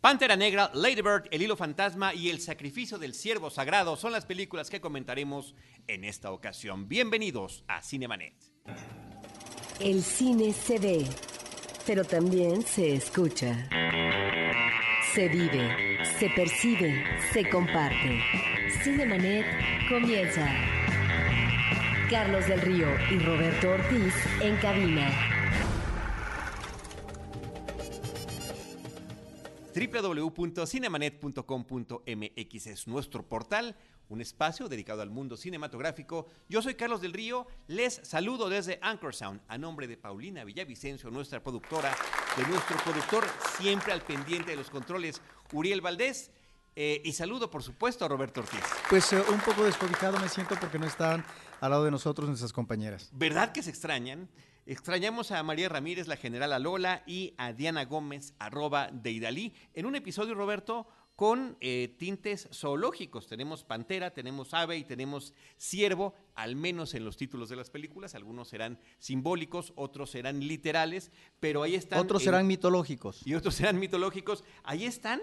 Pantera Negra, Lady Bird, El Hilo Fantasma y El Sacrificio del Siervo Sagrado son las películas que comentaremos en esta ocasión. Bienvenidos a Cinemanet. El cine se ve, pero también se escucha. Se vive, se percibe, se comparte. Cinemanet comienza. Carlos del Río y Roberto Ortiz en cabina. www.cinemanet.com.mx es nuestro portal, un espacio dedicado al mundo cinematográfico. Yo soy Carlos del Río, les saludo desde Anchor Sound a nombre de Paulina Villavicencio, nuestra productora, de nuestro productor siempre al pendiente de los controles, Uriel Valdés. Eh, y saludo, por supuesto, a Roberto Ortiz. Pues eh, un poco descobijado me siento porque no están al lado de nosotros nuestras compañeras. ¿Verdad que se extrañan? Extrañamos a María Ramírez, la general Alola, y a Diana Gómez, arroba de Idalí, en un episodio, Roberto, con eh, tintes zoológicos. Tenemos pantera, tenemos ave y tenemos ciervo, al menos en los títulos de las películas. Algunos serán simbólicos, otros serán literales, pero ahí están. Otros en- serán mitológicos. y otros serán mitológicos. Ahí están,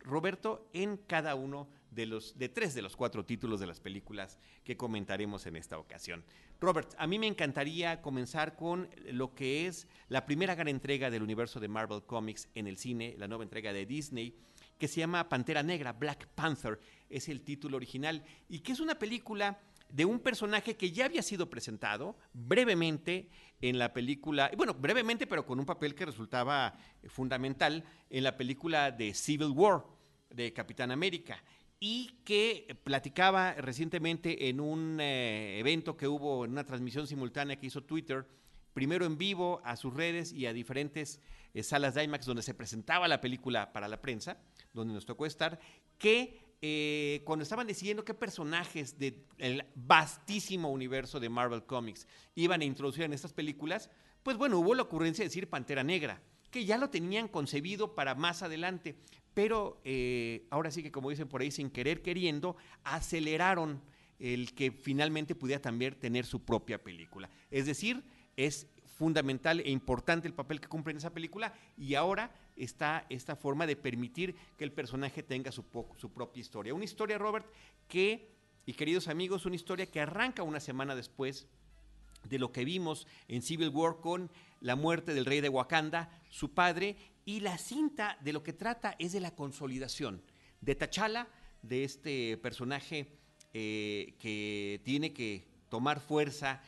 Roberto, en cada uno de los de tres de los cuatro títulos de las películas que comentaremos en esta ocasión. Robert, a mí me encantaría comenzar con lo que es la primera gran entrega del universo de Marvel Comics en el cine, la nueva entrega de Disney, que se llama Pantera Negra, Black Panther, es el título original, y que es una película de un personaje que ya había sido presentado brevemente en la película, bueno, brevemente, pero con un papel que resultaba fundamental en la película de Civil War de Capitán América y que platicaba recientemente en un eh, evento que hubo, en una transmisión simultánea que hizo Twitter, primero en vivo a sus redes y a diferentes eh, salas de IMAX donde se presentaba la película para la prensa, donde nos tocó estar, que eh, cuando estaban decidiendo qué personajes del vastísimo universo de Marvel Comics iban a introducir en estas películas, pues bueno, hubo la ocurrencia de decir Pantera Negra, que ya lo tenían concebido para más adelante, pero eh, ahora sí que como dicen por ahí, sin querer queriendo, aceleraron el que finalmente pudiera también tener su propia película. Es decir, es fundamental e importante el papel que cumple en esa película y ahora está esta forma de permitir que el personaje tenga su, su propia historia. Una historia, Robert, que, y queridos amigos, una historia que arranca una semana después de lo que vimos en Civil War con la muerte del rey de Wakanda, su padre, y la cinta de lo que trata es de la consolidación de T'Challa, de este personaje eh, que tiene que tomar fuerza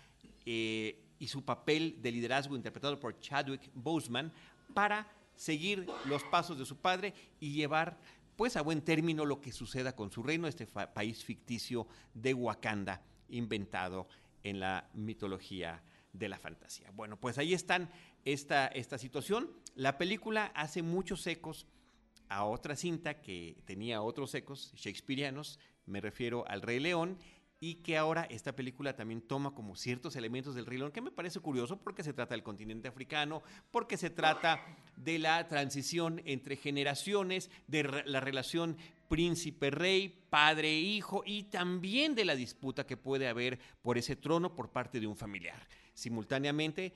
eh, y su papel de liderazgo interpretado por Chadwick Boseman para seguir los pasos de su padre y llevar pues a buen término lo que suceda con su reino, este país ficticio de Wakanda inventado en la mitología de la fantasía. Bueno, pues ahí están esta, esta situación. La película hace muchos ecos a otra cinta que tenía otros ecos shakespearianos, me refiero al Rey León, y que ahora esta película también toma como ciertos elementos del Rey León, que me parece curioso porque se trata del continente africano, porque se trata de la transición entre generaciones, de la relación príncipe-rey, padre-hijo, y también de la disputa que puede haber por ese trono por parte de un familiar. Simultáneamente,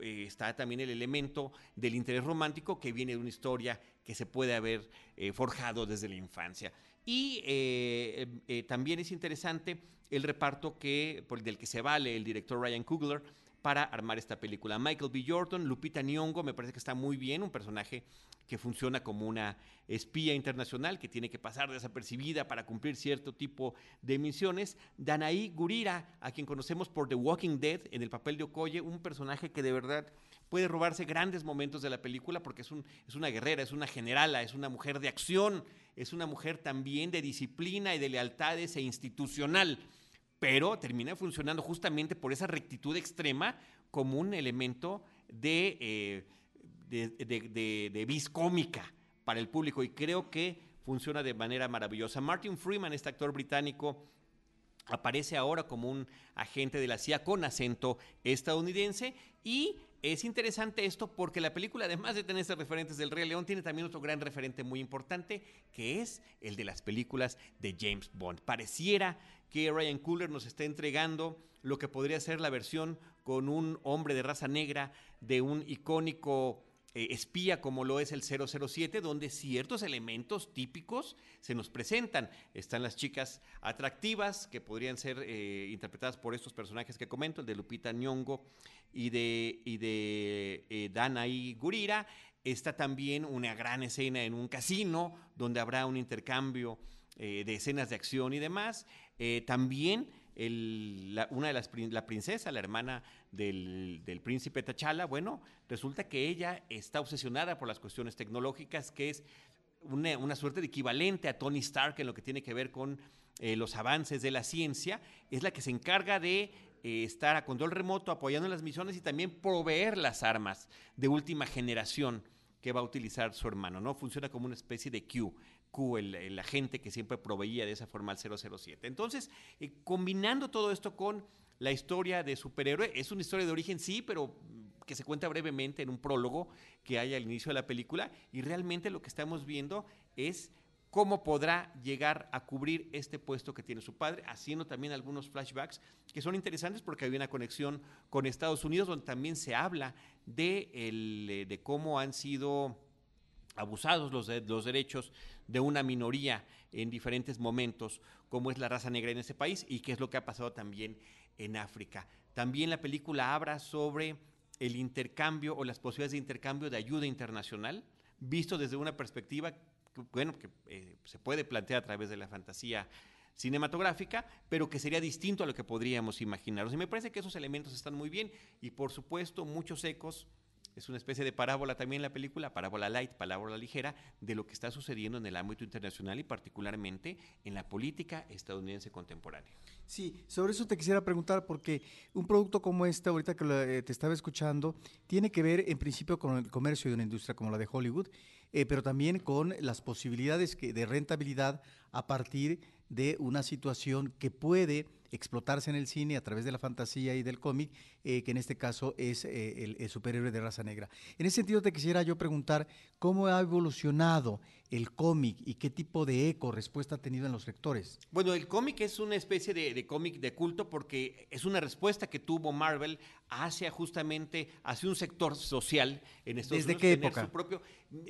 eh, está también el elemento del interés romántico que viene de una historia que se puede haber eh, forjado desde la infancia. Y eh, también es interesante el reparto que, por, del que se vale el director Ryan Coogler para armar esta película. Michael B. Jordan, Lupita Nyong'o, me parece que está muy bien, un personaje que funciona como una espía internacional que tiene que pasar desapercibida para cumplir cierto tipo de misiones. Danaí Gurira, a quien conocemos por The Walking Dead en el papel de Okoye, un personaje que de verdad puede robarse grandes momentos de la película porque es, un, es una guerrera, es una generala, es una mujer de acción, es una mujer también de disciplina y de lealtades e institucional pero termina funcionando justamente por esa rectitud extrema como un elemento de, eh, de- de vis cómica para el público y creo que funciona de manera maravillosa. Martin Freeman, este actor británico, aparece ahora como un agente de la CIA con acento estadounidense y es interesante esto porque la película, además de tener estos referentes del Rey León, tiene también otro gran referente muy importante, que es el de las películas de James Bond. Pareciera que Ryan Coogler nos está entregando lo que podría ser la versión con un hombre de raza negra de un icónico eh, espía como lo es el 007, donde ciertos elementos típicos se nos presentan. Están las chicas atractivas que podrían ser eh, interpretadas por estos personajes que comento, el de Lupita Nyong'o y de, y de eh, Gurira. Está también una gran escena en un casino donde habrá un intercambio de escenas de acción y demás. también una de las la princesa, la hermana del, príncipe Tachala, bueno, resulta que ella está obsesionada por las cuestiones tecnológicas, que es una, suerte de equivalente a Tony Stark en lo que tiene que ver con eh, los avances de la ciencia, es la que se encarga de eh, estar a control remoto apoyando las misiones y también proveer las armas de última generación que va a utilizar su hermano, ¿no? Funciona como una especie de Q. Q, el, agente que siempre proveía de esa forma al 007. Entonces, eh, combinando todo esto con la historia de superhéroe, es una historia de origen, sí, pero que se cuenta brevemente en un prólogo que hay al inicio de la película, y realmente lo que estamos viendo es cómo podrá llegar a cubrir este puesto que tiene su padre, haciendo también algunos flashbacks que son interesantes porque hay una conexión con Estados Unidos donde también se habla de, el, de cómo han sido abusados los, los derechos de una minoría en diferentes momentos, como es la raza negra en ese país y qué es lo que ha pasado también en África. También la película habla sobre el intercambio o las posibilidades de intercambio de ayuda internacional, visto desde una perspectiva que, bueno, que eh, se puede plantear a través de la fantasía cinematográfica, pero que sería distinto a lo que podríamos imaginarnos. Y me parece que esos elementos están muy bien y por supuesto muchos ecos es una especie de parábola también la película, parábola light, parábola ligera, de lo que está sucediendo en el ámbito internacional y particularmente en la política estadounidense contemporánea. Sí, sobre eso te quisiera preguntar, porque un producto como este, ahorita que eh, te estaba escuchando, tiene que ver en principio con el comercio de una industria como la de Hollywood, eh, pero también con las posibilidades de rentabilidad a partir de una situación que puede explotarse en el cine a través de la fantasía y del cómic, eh, que en este caso es eh, el, superhéroe de raza negra. En ese sentido te quisiera yo preguntar cómo ha evolucionado el cómic y qué tipo de eco, respuesta ha tenido en los lectores. Bueno, el cómic es una especie de, cómic de culto porque es una respuesta que tuvo Marvel hacia justamente hacia un sector social en estos ¿Desde qué época? propio,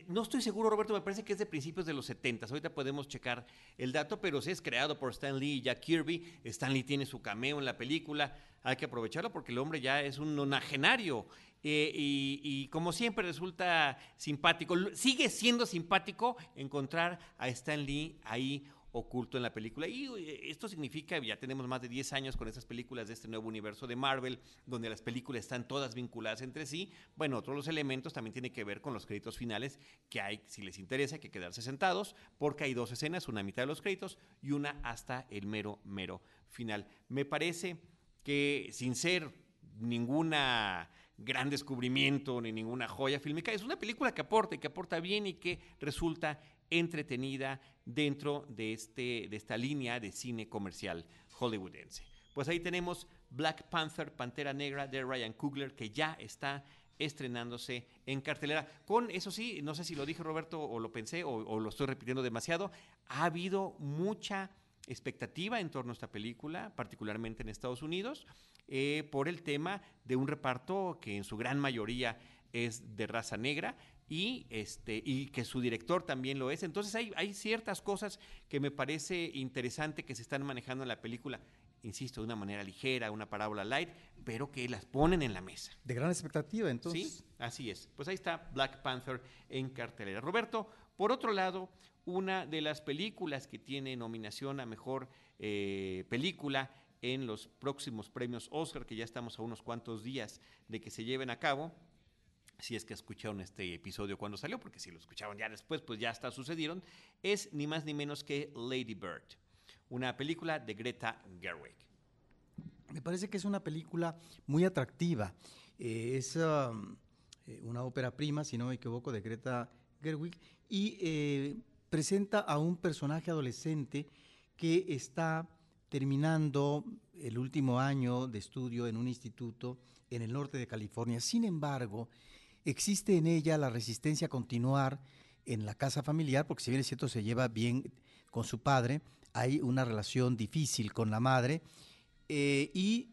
no estoy seguro, Roberto, me parece que es de principios de los 70. Ahorita podemos checar el dato, pero si es creado por Stan Lee y Jack Kirby. Stan Lee tiene su cameo en la película. Hay que aprovecharlo porque el hombre ya es un nonagenario. Eh, y, como siempre resulta simpático, sigue siendo simpático encontrar a Stan Lee ahí oculto en la película. Y eh, esto significa, ya tenemos más de 10 años con estas películas de este nuevo universo de Marvel, donde las películas están todas vinculadas entre sí. Bueno, otros los elementos también tienen que ver con los créditos finales, que hay, si les interesa, que quedarse sentados, porque hay dos escenas, una mitad de los créditos y una hasta el mero, mero final. Me parece que sin ser ninguna gran descubrimiento ni ninguna joya fílmica. Es una película que aporta y que aporta bien y que resulta entretenida dentro de, este, de esta línea de cine comercial hollywoodense. Pues ahí tenemos Black Panther, Pantera Negra de Ryan Coogler, que ya está estrenándose en cartelera. Con, eso sí, no sé si lo dije Roberto o lo pensé o, lo estoy repitiendo demasiado, ha habido mucha expectativa en torno a esta película, particularmente en Estados Unidos, eh, por el tema de un reparto que en su gran mayoría es de raza negra y, este, y que su director también lo es. Entonces hay, hay ciertas cosas que me parece interesante que se están manejando en la película insisto, de una manera ligera, una parábola light, pero que las ponen en la mesa. De gran expectativa, entonces. Sí, así es. Pues ahí está Black Panther en cartelera. Roberto, por otro lado, una de las películas que tiene nominación a mejor eh, película en los próximos premios Oscar, que ya estamos a unos cuantos días de que se lleven a cabo, si es que escucharon este episodio cuando salió, porque si lo escucharon ya después, pues ya está sucedieron, es ni más ni menos que Lady Bird, una película de Greta Gerwig. Me parece que es una película muy atractiva. Eh, es um, eh, una ópera prima, si no me equivoco, de Greta Gerwig, y eh, presenta a un personaje adolescente que está terminando el último año de estudio en un instituto en el norte de California. Sin embargo, existe en ella la resistencia a continuar en la casa familiar, porque si bien es cierto se lleva bien con su padre, hay una relación difícil con la madre, eh, y,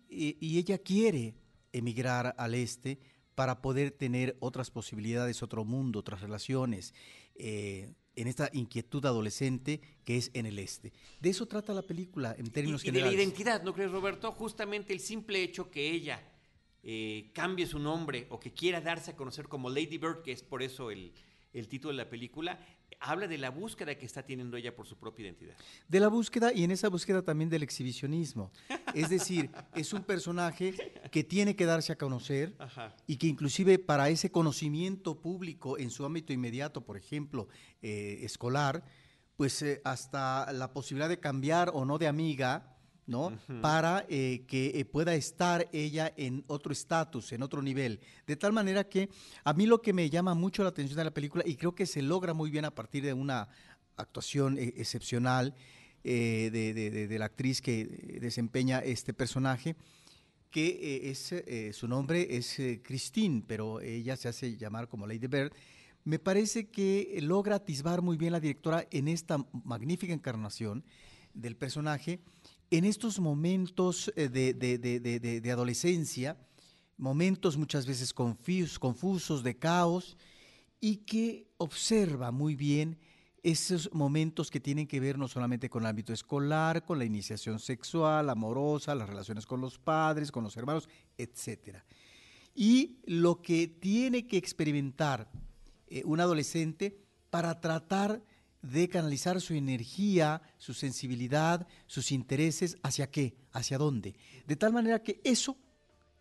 ella quiere emigrar al este para poder tener otras posibilidades, otro mundo, otras relaciones, eh, en esta inquietud adolescente que es en el este. De eso trata la película en términos y, y generales. de la identidad, ¿no crees, Roberto? Justamente el simple hecho que ella eh, cambie su nombre o que quiera darse a conocer como Lady Bird, que es por eso el, el título de la película, habla de la búsqueda que está teniendo ella por su propia identidad. De la búsqueda y en esa búsqueda también del exhibicionismo. Es decir, es un personaje que tiene que darse a conocer Ajá. y que inclusive para ese conocimiento público en su ámbito inmediato, por ejemplo, eh, escolar, pues eh, hasta la posibilidad de cambiar o no de amiga, ¿no? Para eh, que eh, pueda estar ella en otro estatus, en otro nivel. De tal manera que a mí lo que me llama mucho la atención de la película, y creo que se logra muy bien a partir de una actuación eh, excepcional de, de- de- de la actriz que desempeña este personaje, que es, su nombre es Christine, pero ella se hace llamar como Lady Bird. Me parece que logra atisbar muy bien la directora en esta magnífica encarnación del personaje, en estos momentos eh, de, de- de- de- adolescencia, momentos muchas veces confus- confusos, de caos, y que observa muy bien esos momentos que tienen que ver no solamente con el ámbito escolar, con la iniciación sexual, amorosa, las relaciones con los padres, con los hermanos, etcétera. Y lo que tiene que experimentar eh, un adolescente para tratar de canalizar su energía, su sensibilidad, sus intereses, ¿hacia qué? ¿Hacia dónde? De tal manera que eso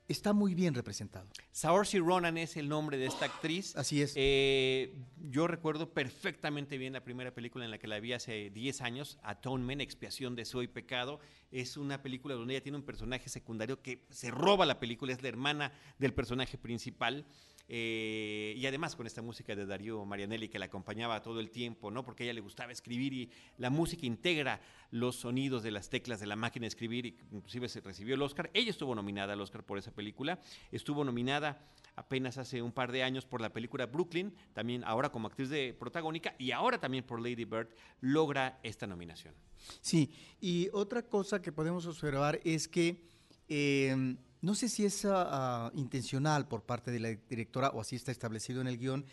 está muy bien representado. Saoirse Ronan es el nombre de esta actriz. Así es. Eh, yo recuerdo perfectamente bien la primera película en la que la vi hace 10 años, Atonement, Expiación de Soy Pecado. Es una película donde ella tiene un personaje secundario que se roba la película, es la hermana del personaje principal. Eh, y además con esta música de Darío Marianelli que la acompañaba todo el tiempo, ¿no? Porque ella le gustaba escribir y la música integra los sonidos de las teclas de la máquina de escribir y inclusive se recibió el Oscar. Ella estuvo nominada al Oscar por esa película. Estuvo nominada apenas hace un par de años por la película Brooklyn, también ahora como actriz de protagónica y ahora también por Lady Bird logra esta nominación. Sí, y otra cosa que podemos observar es que eh, no sé si es ah, intencional por parte de la directora o así está establecido en el guion,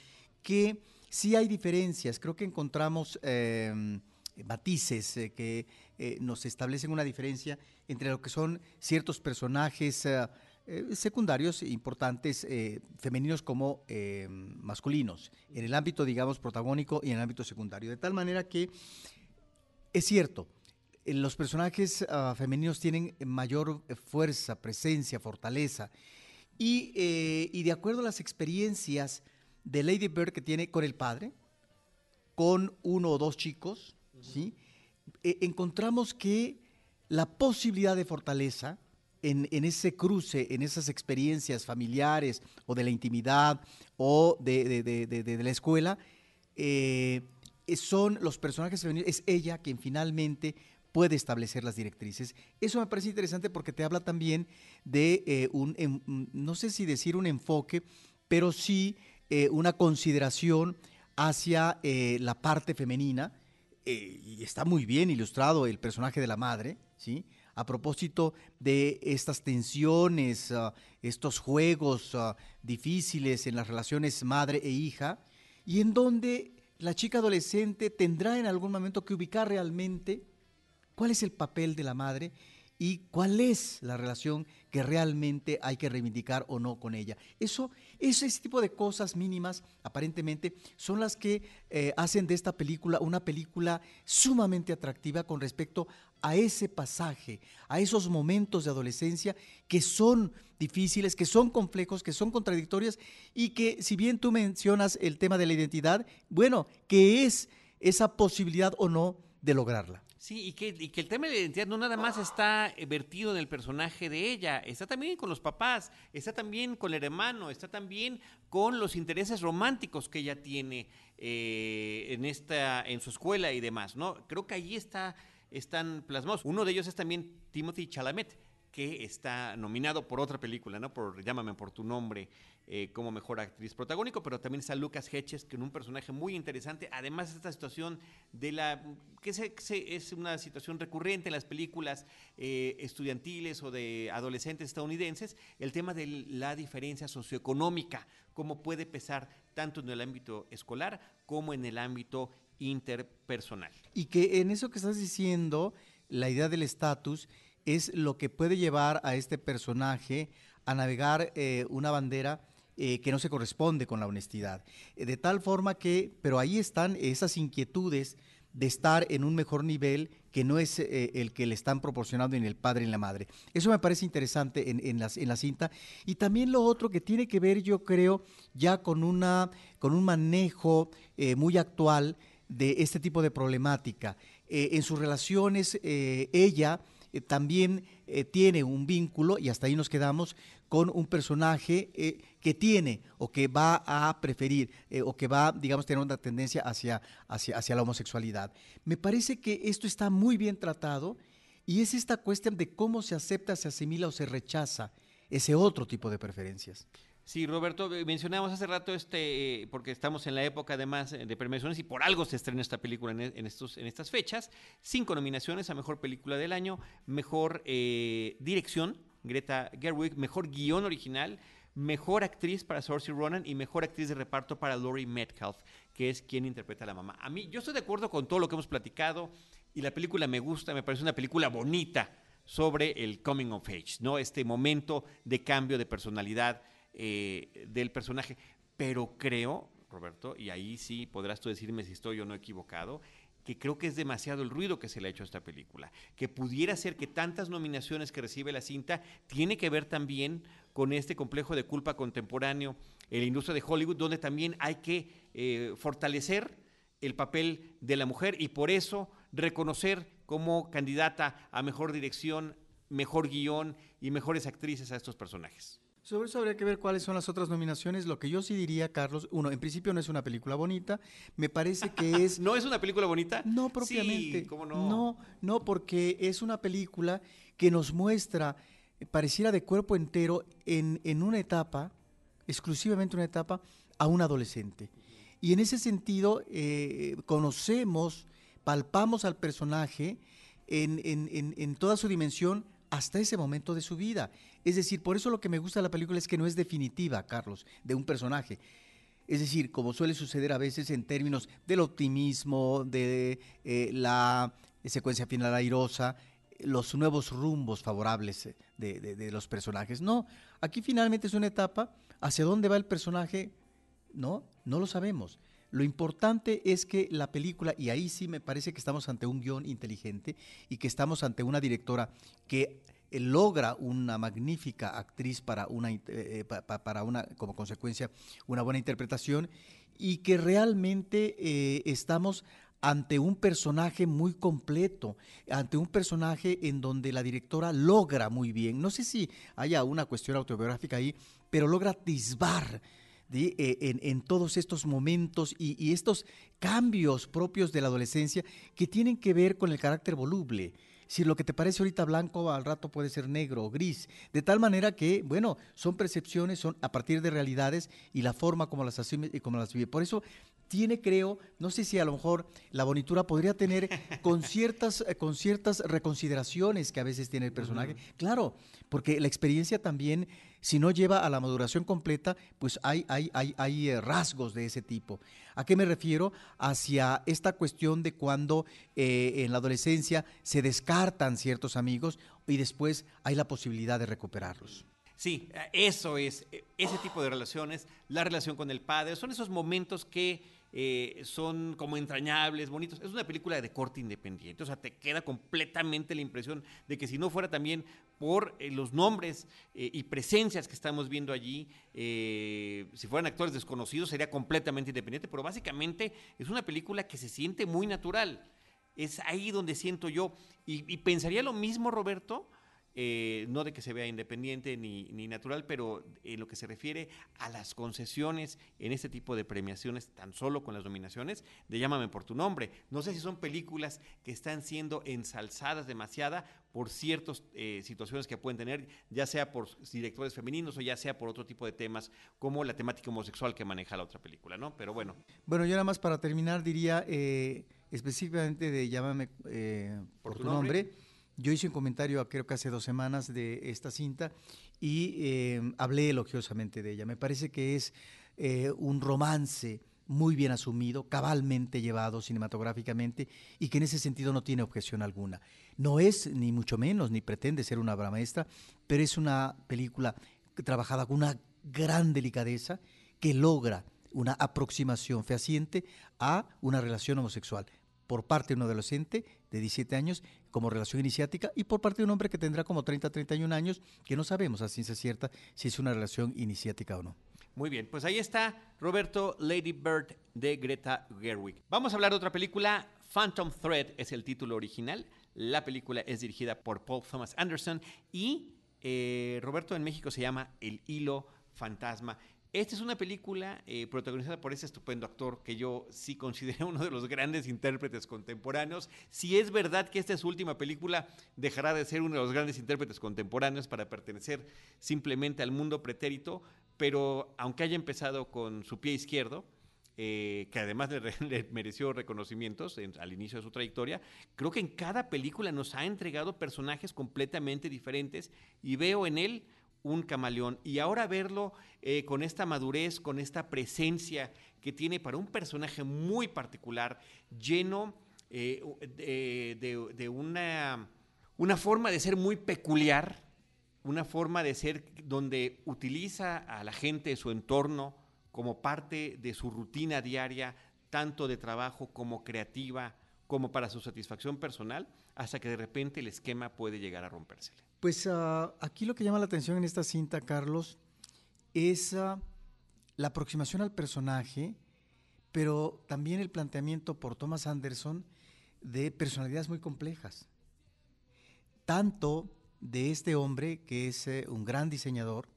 que sí hay diferencias. Creo que encontramos eh, matices que eh, nos establecen una diferencia entre lo que son ciertos personajes ah, eh, secundarios importantes, eh, femeninos como eh, masculinos, en el ámbito, digamos, protagónico y en el ámbito secundario. De tal manera que es cierto, los personajes ah, femeninos tienen mayor eh, fuerza, presencia, fortaleza. Y, eh, de acuerdo a las experiencias de Lady Bird que tiene con el padre, con uno o dos chicos, ¿sí? Eh, encontramos que la posibilidad de fortaleza en, ese cruce, en esas experiencias familiares o de la intimidad o de, la escuela, eh, son los personajes femeninos, es ella quien finalmente puede establecer las directrices. Eso me parece interesante porque te habla también de eh, un, no sé si decir un enfoque, pero sí eh, una consideración hacia eh, la parte femenina, eh, y está muy bien ilustrado el personaje de la madre, ¿sí? A propósito de estas tensiones, ah, estos juegos ah, difíciles en las relaciones madre e hija, y en donde la chica adolescente tendrá en algún momento que ubicar realmente cuál es el papel de la madre y cuál es la relación que realmente hay que reivindicar o no con ella. Eso, ese tipo de cosas mínimas, aparentemente, son las que eh, hacen de esta película una película sumamente atractiva con respecto a ese pasaje, a esos momentos de adolescencia que son difíciles, que son complejos, que son contradictorios y que, si bien tú mencionas el tema de la identidad, bueno, que es esa posibilidad o no de lograrla. Sí, y que, y que el tema de la identidad no nada más está eh, vertido en el personaje de ella, está también con los papás, está también con el hermano, está también con los intereses románticos que ella tiene eh, en esta, en su escuela y demás, ¿no? Creo que allí está, están plasmados. Uno de ellos es también Timothy Chalamet, que está nominado por otra película, ¿no? Por Llámame por tu nombre, eh, como mejor actriz protagónico, pero también está Lucas Hedges, que es un personaje muy interesante. Además, esta situación de la. que es una situación recurrente en las películas eh, estudiantiles o de adolescentes estadounidenses, el tema de la diferencia socioeconómica, cómo puede pesar tanto en el ámbito escolar como en el ámbito interpersonal. Y que en eso que estás diciendo, la idea del estatus es lo que puede llevar a este personaje a navegar eh, una bandera eh, que no se corresponde con la honestidad. Eh, de tal forma que, pero ahí están esas inquietudes de estar en un mejor nivel que no es el que le están proporcionando en el padre y en la madre. Eso me parece interesante en, la, en la, cinta. Y también lo otro que tiene que ver, yo creo, ya con, una, con un manejo muy actual de este tipo de problemática. en sus relaciones, ella también tiene un vínculo, y hasta ahí nos quedamos, con un personaje eh, que tiene o que va a preferir eh, o que va, digamos, tener una tendencia hacia, hacia, hacia la homosexualidad. Me parece que esto está muy bien tratado y es esta cuestión de cómo se acepta, se asimila o se rechaza ese otro tipo de preferencias. Sí, Roberto, eh, mencionamos hace rato este, porque estamos en la época además de premiaciones y por algo se estrena esta película en, estos, en estas fechas. Cinco nominaciones a Mejor Película del Año, Mejor Dirección, Greta Gerwig, mejor guion original, mejor actriz para Saoirse Ronan y mejor actriz de reparto para Laurie Metcalf, que es quien interpreta a la mamá. A mí, yo estoy de acuerdo con todo lo que hemos platicado y la película me gusta, me parece una película bonita sobre el coming of age, ¿no? Este momento de cambio de personalidad eh, del personaje. Pero creo, Roberto, y ahí sí podrás tú decirme si estoy o no equivocado, que creo que es demasiado el ruido que se le ha hecho a esta película, que pudiera ser que tantas nominaciones que recibe la cinta tiene que ver también con este complejo de culpa contemporáneo en la industria de Hollywood, donde también hay que eh, fortalecer el papel de la mujer y por eso reconocer como candidata a mejor dirección, mejor guion y mejores actrices a estos personajes. Sobre eso habría que ver cuáles son las otras nominaciones. Lo que yo sí diría, Carlos, uno, en principio no es una película bonita. Me parece que es. ¿No es una película bonita? No, propiamente. Sí, ¿cómo no? No, no, porque es una película que nos muestra, eh, pareciera de cuerpo entero, en, en una etapa, exclusivamente una etapa, a un adolescente. Y en ese sentido, eh, conocemos, palpamos al personaje en, en, en, en toda su dimensión hasta ese momento de su vida. Es decir, por eso lo que me gusta de la película es que no es definitiva, Carlos, de un personaje. Es decir, como suele suceder a veces en términos del optimismo, de eh, la secuencia final airosa, los nuevos rumbos favorables de, de, los personajes. No, aquí finalmente es una etapa, hacia dónde va el personaje, no, no lo sabemos. Lo importante es que la película, y ahí sí me parece que estamos ante un guion inteligente y que estamos ante una directora que eh, logra una magnífica actriz para una, eh, eh, para una, como consecuencia, una buena interpretación y que realmente estamos ante un personaje muy completo, ante un personaje en donde la directora logra muy bien, no sé si haya una cuestión autobiográfica ahí, pero logra atisbar eh, en, todos estos momentos y, estos cambios propios de la adolescencia que tienen que ver con el carácter voluble. Si lo que te parece ahorita blanco al rato puede ser negro o gris, de tal manera que, bueno, son percepciones, son a partir de realidades y la forma como las asume y como las vive. Por eso tiene, creo, no sé si a lo mejor la bonitura podría tener con ciertas, eh, con ciertas reconsideraciones que a veces tiene el personaje. Claro, porque la experiencia también si no lleva a la maduración completa, pues hay, hay, hay, hay eh, rasgos de ese tipo. ¿A qué me refiero? Hacia esta cuestión de cuando eh, en la adolescencia se descartan ciertos amigos y después hay la posibilidad de recuperarlos. Sí, eso es, ese tipo de relaciones, la relación con el padre, son esos momentos que eh, son como entrañables, bonitos. Es una película de corte independiente, o sea, te queda completamente la impresión de que si no fuera también por eh, los nombres eh, y presencias que estamos viendo allí, si fueran actores desconocidos sería completamente independiente, pero básicamente es una película que se siente muy natural. Es ahí donde siento yo, y, y pensaría lo mismo, Roberto, eh, no de que se vea independiente ni, ni, natural, pero en lo que se refiere a las concesiones en este tipo de premiaciones, tan solo con las nominaciones, de Llámame por tu nombre. No sé si son películas que están siendo ensalzadas demasiada por ciertas eh, situaciones que pueden tener, ya sea por directores femeninos o ya sea por otro tipo de temas, como la temática homosexual que maneja la otra película, ¿no? Pero bueno. Bueno, yo nada más para terminar diría eh, específicamente de Llámame por, tu, nombre yo hice un comentario, creo que hace dos semanas, de esta cinta y eh, hablé elogiosamente de ella. Me parece que es eh, un romance muy bien asumido, cabalmente llevado cinematográficamente y que en ese sentido no tiene objeción alguna. No es ni mucho menos, ni pretende ser una obra maestra, pero es una película trabajada con una gran delicadeza que logra una aproximación fehaciente a una relación homosexual por parte de un adolescente de 17 años como relación iniciática y por parte de un hombre que tendrá como 30, 31 años, que no sabemos a ciencia cierta si es una relación iniciática o no. Muy bien, pues ahí está Roberto Lady Bird de Greta Gerwig. Vamos a hablar de otra película, Phantom Thread es el título original. La película es dirigida por Paul Thomas Anderson y eh, Roberto en México se llama El Hilo Fantasma. Esta es una película eh, protagonizada por ese estupendo actor que yo sí considero uno de los grandes intérpretes contemporáneos. Si es verdad que esta es su última película, dejará de ser uno de los grandes intérpretes contemporáneos para pertenecer simplemente al mundo pretérito, pero aunque haya empezado con su pie izquierdo, eh, que además le, mereció reconocimientos al inicio de su trayectoria, creo que en cada película nos ha entregado personajes completamente diferentes y veo en él un camaleón. Y ahora verlo eh, con esta madurez, con esta presencia que tiene para un personaje muy particular, lleno eh, de, una, una forma de ser muy peculiar, una forma de ser donde utiliza a la gente de su entorno como parte de su rutina diaria, tanto de trabajo como creativa, como para su satisfacción personal, hasta que de repente el esquema puede llegar a rompérsele. Pues ah, aquí lo que llama la atención en esta cinta, Carlos, es ah, la aproximación al personaje, pero también el planteamiento por Thomas Anderson de personalidades muy complejas. Tanto de este hombre, que es eh, un gran diseñador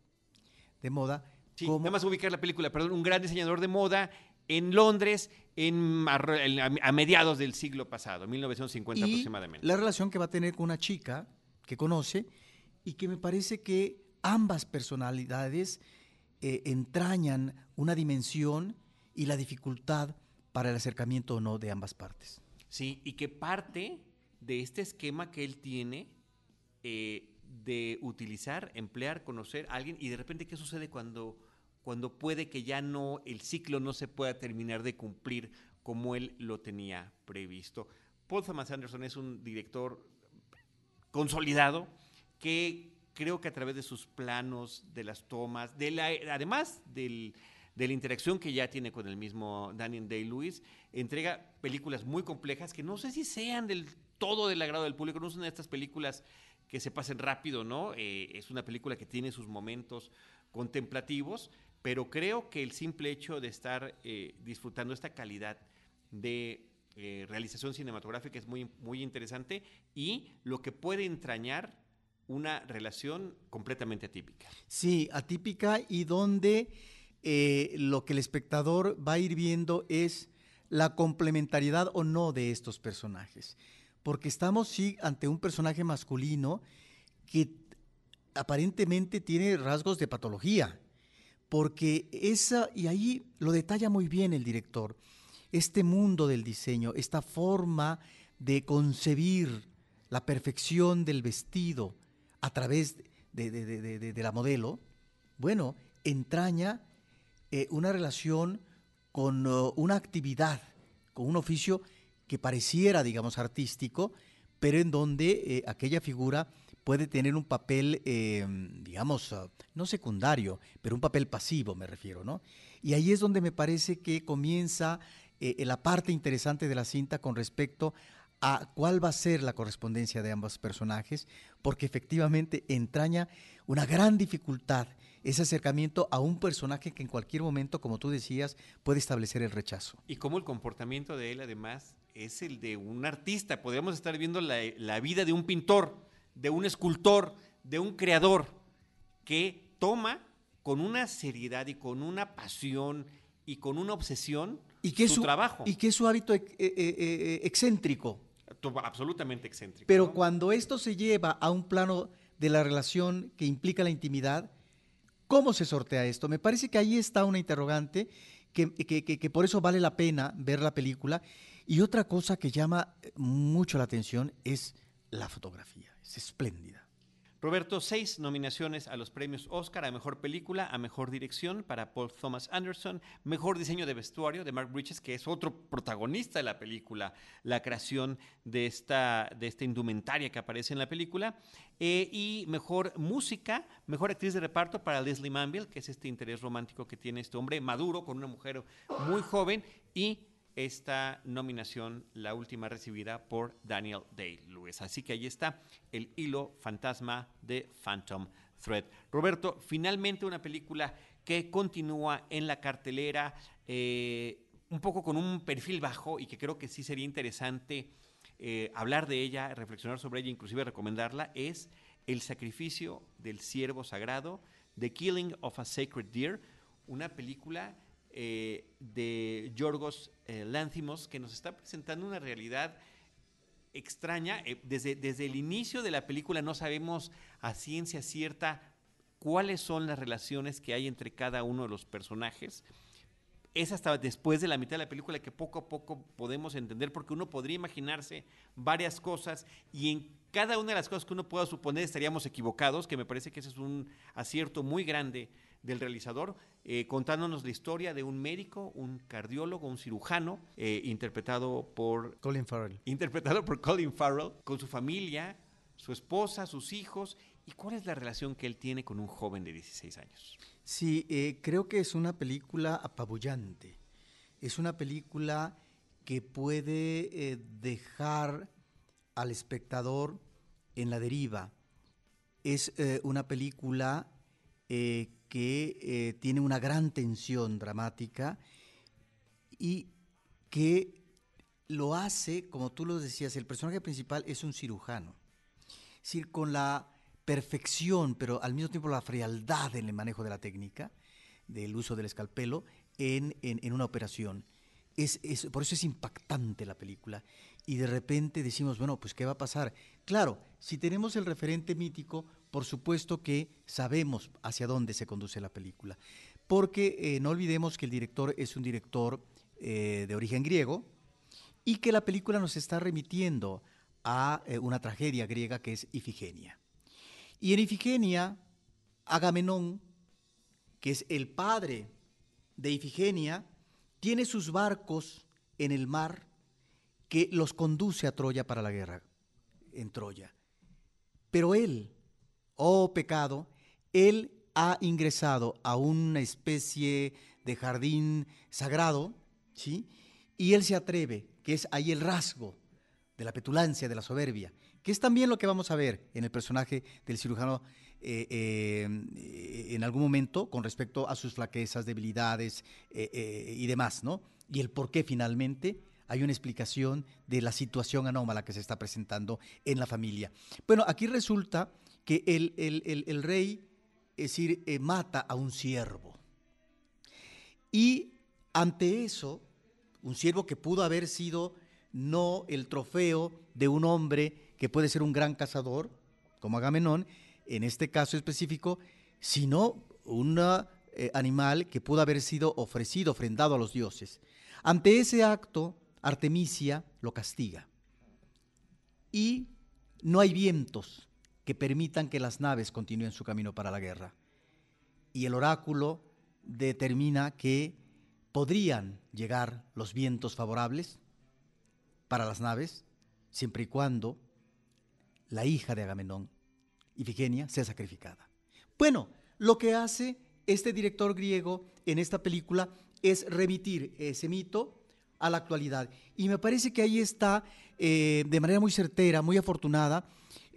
de moda, sí. Nada más ubicar la película, perdón, un gran diseñador de moda en Londres en, a, mediados del siglo pasado, 1950 y aproximadamente. La relación que va a tener con una chica que conoce y que me parece que ambas personalidades eh, entrañan una dimensión y la dificultad para el acercamiento o no de ambas partes. Sí, y que parte de este esquema que él tiene eh, de utilizar, emplear, conocer a alguien y de repente qué sucede cuando, cuando puede que ya no, el ciclo no se pueda terminar de cumplir como él lo tenía previsto. Paul Thomas Anderson es un director consolidado que creo que a través de sus planos, de las tomas, de además de la interacción que ya tiene con el mismo Daniel Day-Lewis, entrega películas muy complejas que no sé si sean del todo del agrado del público, no son estas películas que se pasen rápido, ¿no? Eh, es una película que tiene sus momentos contemplativos, pero creo que el simple hecho de estar eh, disfrutando esta calidad de eh, realización cinematográfica es muy, muy interesante y lo que puede entrañar una relación completamente atípica. Sí, atípica y donde eh, lo que el espectador va a ir viendo es la complementariedad o no de estos personajes. Porque estamos, sí, ante un personaje masculino que aparentemente tiene rasgos de patología. Porque esa, y ahí lo detalla muy bien el director, este mundo del diseño, esta forma de concebir la perfección del vestido a través de, la modelo, bueno, entraña eh, una relación con uh, una actividad, con un oficio que pareciera, digamos, artístico, pero en donde eh, aquella figura puede tener un papel, eh, digamos, uh, no secundario, pero un papel pasivo, me refiero, ¿no? Y ahí es donde me parece que comienza eh, la parte interesante de la cinta con respecto a cuál va a ser la correspondencia de ambos personajes, porque efectivamente entraña una gran dificultad ese acercamiento a un personaje que en cualquier momento, como tú decías, puede establecer el rechazo. Y cómo el comportamiento de él además es el de un artista. Podríamos estar viendo la, la vida de un pintor, de un escultor, de un creador que toma con una seriedad y con una pasión y con una obsesión y que su, su trabajo. Y que es su hábito eh, eh, eh, excéntrico. Absolutamente excéntrico. Pero ¿no? cuando esto se lleva a un plano de la relación que implica la intimidad, ¿cómo se sortea esto? Me parece que ahí está una interrogante que, que, que, que por eso vale la pena ver la película. Y otra cosa que llama mucho la atención es la fotografía. Es espléndida. Roberto, seis nominaciones a los premios Oscar a Mejor Película, a Mejor Dirección para Paul Thomas Anderson, Mejor Diseño de Vestuario de Mark Bridges, que es otro protagonista de la película, la creación de esta, de esta indumentaria que aparece en la película, eh, y Mejor Música, Mejor Actriz de Reparto para Leslie Manville, que es este interés romántico que tiene este hombre maduro con una mujer muy joven, y esta nominación, la última recibida por Daniel Day-Lewis. Así que ahí está el hilo fantasma de Phantom Thread. Roberto, finalmente una película que continúa en la cartelera, eh, un poco con un perfil bajo y que creo que sí sería interesante eh, hablar de ella, reflexionar sobre ella, inclusive recomendarla, es El sacrificio del siervo sagrado, The Killing of a Sacred Deer, una película eh, de Yorgos eh, que nos está presentando una realidad extraña. Eh, desde, desde el inicio de la película no sabemos a ciencia cierta cuáles son las relaciones que hay entre cada uno de los personajes. Es hasta después de la mitad de la película que poco a poco podemos entender, porque uno podría imaginarse varias cosas y en cada una de las cosas que uno pueda suponer estaríamos equivocados, que me parece que ese es un acierto muy grande del realizador, eh, contándonos la historia de un médico, un cardiólogo, un cirujano, eh, interpretado por Colin Farrell. Interpretado por Colin Farrell, con su familia, su esposa, sus hijos, y cuál es la relación que él tiene con un joven de 16 años. Sí, eh, creo que es una película apabullante. Es una película que puede dejar al espectador en la deriva. Es una película eh, que eh, tiene una gran tensión dramática y que lo hace, como tú lo decías, el personaje principal es un cirujano. Es decir, con la perfección, pero al mismo tiempo la frialdad en el manejo de la técnica, del uso del escalpelo, en, en, en una operación. Es, es, por eso es impactante la película. Y de repente decimos, bueno, pues ¿qué va a pasar? Claro, si tenemos el referente mítico, por supuesto que sabemos hacia dónde se conduce la película. Porque eh, no olvidemos que el director es un director eh, de origen griego y que la película nos está remitiendo a eh, una tragedia griega que es Ifigenia. Y en Ifigenia, Agamenón, que es el padre de Ifigenia, tiene sus barcos en el mar que los conduce a Troya para la guerra en Troya. Pero él, oh pecado, él ha ingresado a una especie de jardín sagrado, ¿sí? Y él se atreve, que es ahí el rasgo de la petulancia, de la soberbia, que es también lo que vamos a ver en el personaje del cirujano eh, eh, en algún momento con respecto a sus flaquezas, debilidades eh, y demás, ¿no? Y el por qué finalmente hay una explicación de la situación anómala que se está presentando en la familia. Bueno, aquí resulta que el, el, el, rey, es decir, eh, mata a un siervo. Y ante eso, un siervo que pudo haber sido no el trofeo de un hombre que puede ser un gran cazador, como Agamenón, en este caso específico, sino un eh, animal que pudo haber sido ofrecido, ofrendado a los dioses. Ante ese acto, Artemisia lo castiga. Y no hay vientos que permitan que las naves continúen su camino para la guerra. Y el oráculo determina que podrían llegar los vientos favorables para las naves, siempre y cuando la hija de Agamenón, Ifigenia, sea sacrificada. Bueno, lo que hace este director griego en esta película es remitir ese mito a la actualidad. Y me parece que ahí está, eh, de manera muy certera, muy afortunada,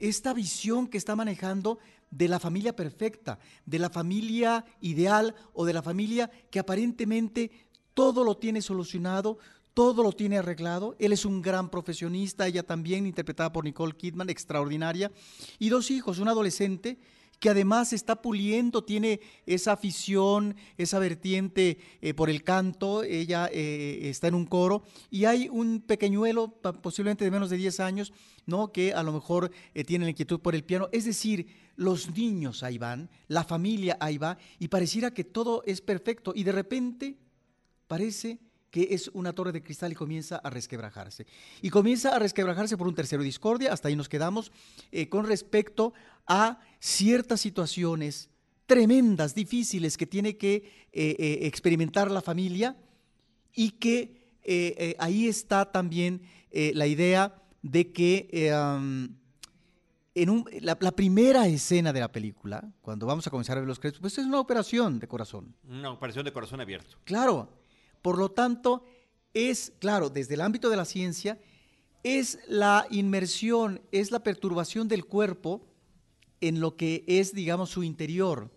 esta visión que está manejando de la familia perfecta, de la familia ideal o de la familia que aparentemente todo lo tiene solucionado, todo lo tiene arreglado. Él es un gran profesionista, ella también, interpretada por Nicole Kidman, extraordinaria. Y dos hijos, un adolescente que además está puliendo, tiene esa afición, esa vertiente eh, por el canto, ella eh, está en un coro, y hay un pequeñuelo, posiblemente de menos de 10 años, ¿no? que a lo mejor eh, tiene la inquietud por el piano, es decir, los niños ahí van, la familia ahí va, y pareciera que todo es perfecto, y de repente parece que es una torre de cristal y comienza a resquebrajarse. Y comienza a resquebrajarse por un tercero discordia, hasta ahí nos quedamos, eh, con respecto a ciertas situaciones tremendas, difíciles que tiene que eh, eh, experimentar la familia y que ahí está también la idea de que en la, la, primera escena de la película, cuando vamos a comenzar a ver los créditos, pues es una operación de corazón. Una operación de corazón abierto. Claro, por lo tanto, es, claro, desde el ámbito de la ciencia, es la inmersión, es la perturbación del cuerpo en lo que es, digamos, su interior.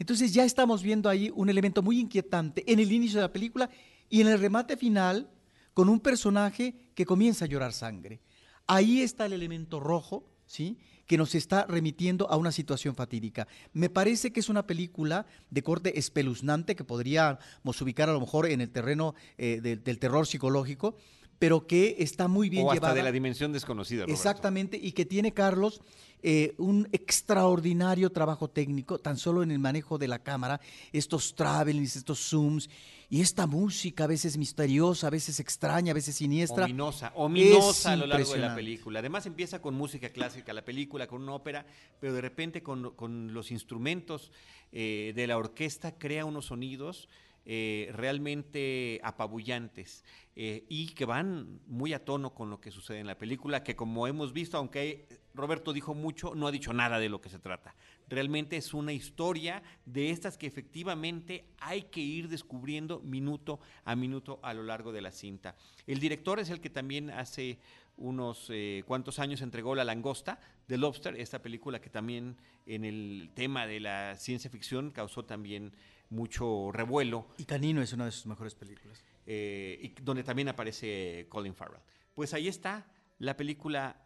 Entonces ya estamos viendo ahí un elemento muy inquietante en el inicio de la película y en el remate final con un personaje que comienza a llorar sangre. Ahí está el elemento rojo, ¿sí? Que nos está remitiendo a una situación fatídica. Me parece que es una película de corte espeluznante que podríamos ubicar a lo mejor en el terreno eh, del terror psicológico, pero que está muy bien o hasta llevada. de la dimensión desconocida. Exactamente, y que tiene, Carlos, eh, un extraordinario trabajo técnico, tan solo en el manejo de la cámara, estos travelings, estos zooms, y esta música a veces misteriosa, a veces extraña, a veces siniestra. Ominosa, ominosa a lo largo de la película. Además empieza con música clásica, la película, con una ópera, pero de repente con, los instrumentos eh, de la orquesta crea unos sonidos eh, realmente apabullantes eh, y que van muy a tono con lo que sucede en la película, que como hemos visto, aunque Roberto dijo mucho, no ha dicho nada de lo que se trata. Realmente es una historia de estas que efectivamente hay que ir descubriendo minuto a minuto a lo largo de la cinta. El director es el que también hace unos eh, cuantos años entregó La Langosta de Lobster, esta película que también en el tema de la ciencia ficción causó también mucho revuelo. Y Canino es una de sus mejores películas. Eh, y donde también aparece Colin Farrell. Pues ahí está la película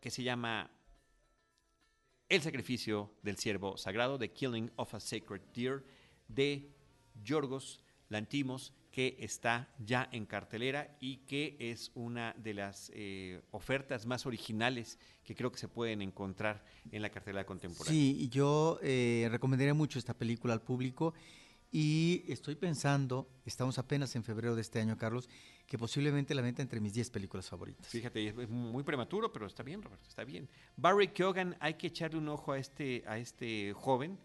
que se llama El sacrificio del ciervo sagrado, The Killing of a Sacred Deer, de Yorgos Lantimos, que está ya en cartelera y que es una de las eh, ofertas más originales que creo que se pueden encontrar en la cartelera contemporánea. Sí, yo eh, recomendaría mucho esta película al público y estoy pensando, estamos apenas en febrero de este año, Carlos, que posiblemente la meta entre mis 10 películas favoritas. Fíjate, es muy prematuro, pero está bien, Roberto, está bien. Barry Keoghan, hay que echarle un ojo a este, a este joven.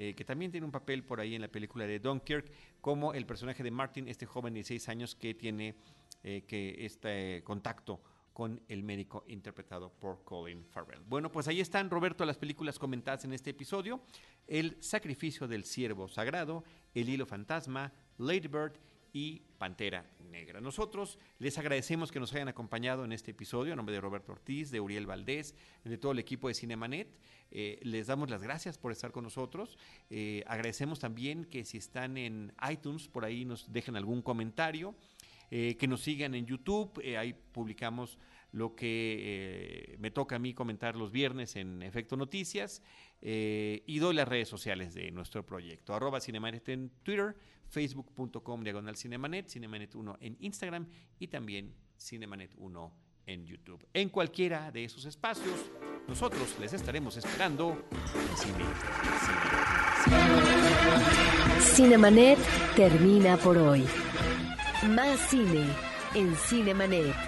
Eh, que también tiene un papel por ahí en la película de Dunkirk, como el personaje de Martin, este joven de 16 años que tiene eh, que este contacto con el médico interpretado por Colin Farrell. Bueno, pues ahí están, Roberto, las películas comentadas en este episodio. El sacrificio del ciervo sagrado, El hilo fantasma, Lady Bird y Pantera Negra. Nosotros les agradecemos que nos hayan acompañado en este episodio, a nombre de Roberto Ortiz, de Uriel Valdés, de todo el equipo de Cinemanet. Eh, les damos las gracias por estar con nosotros. Eh, agradecemos también que si están en iTunes, por ahí nos dejen algún comentario. Eh, que nos sigan en YouTube, ahí publicamos lo que eh, me toca a mí comentar los viernes en Efecto Noticias y doy las redes sociales de nuestro proyecto. Arroba Cinemanet en Twitter, facebook.com diagonal Cinemanet, Cinemanet 1 en Instagram y también Cinemanet 1 en YouTube. En cualquiera de esos espacios, nosotros les estaremos esperando Cinemanet termina por hoy. Más cine en Cinemanet.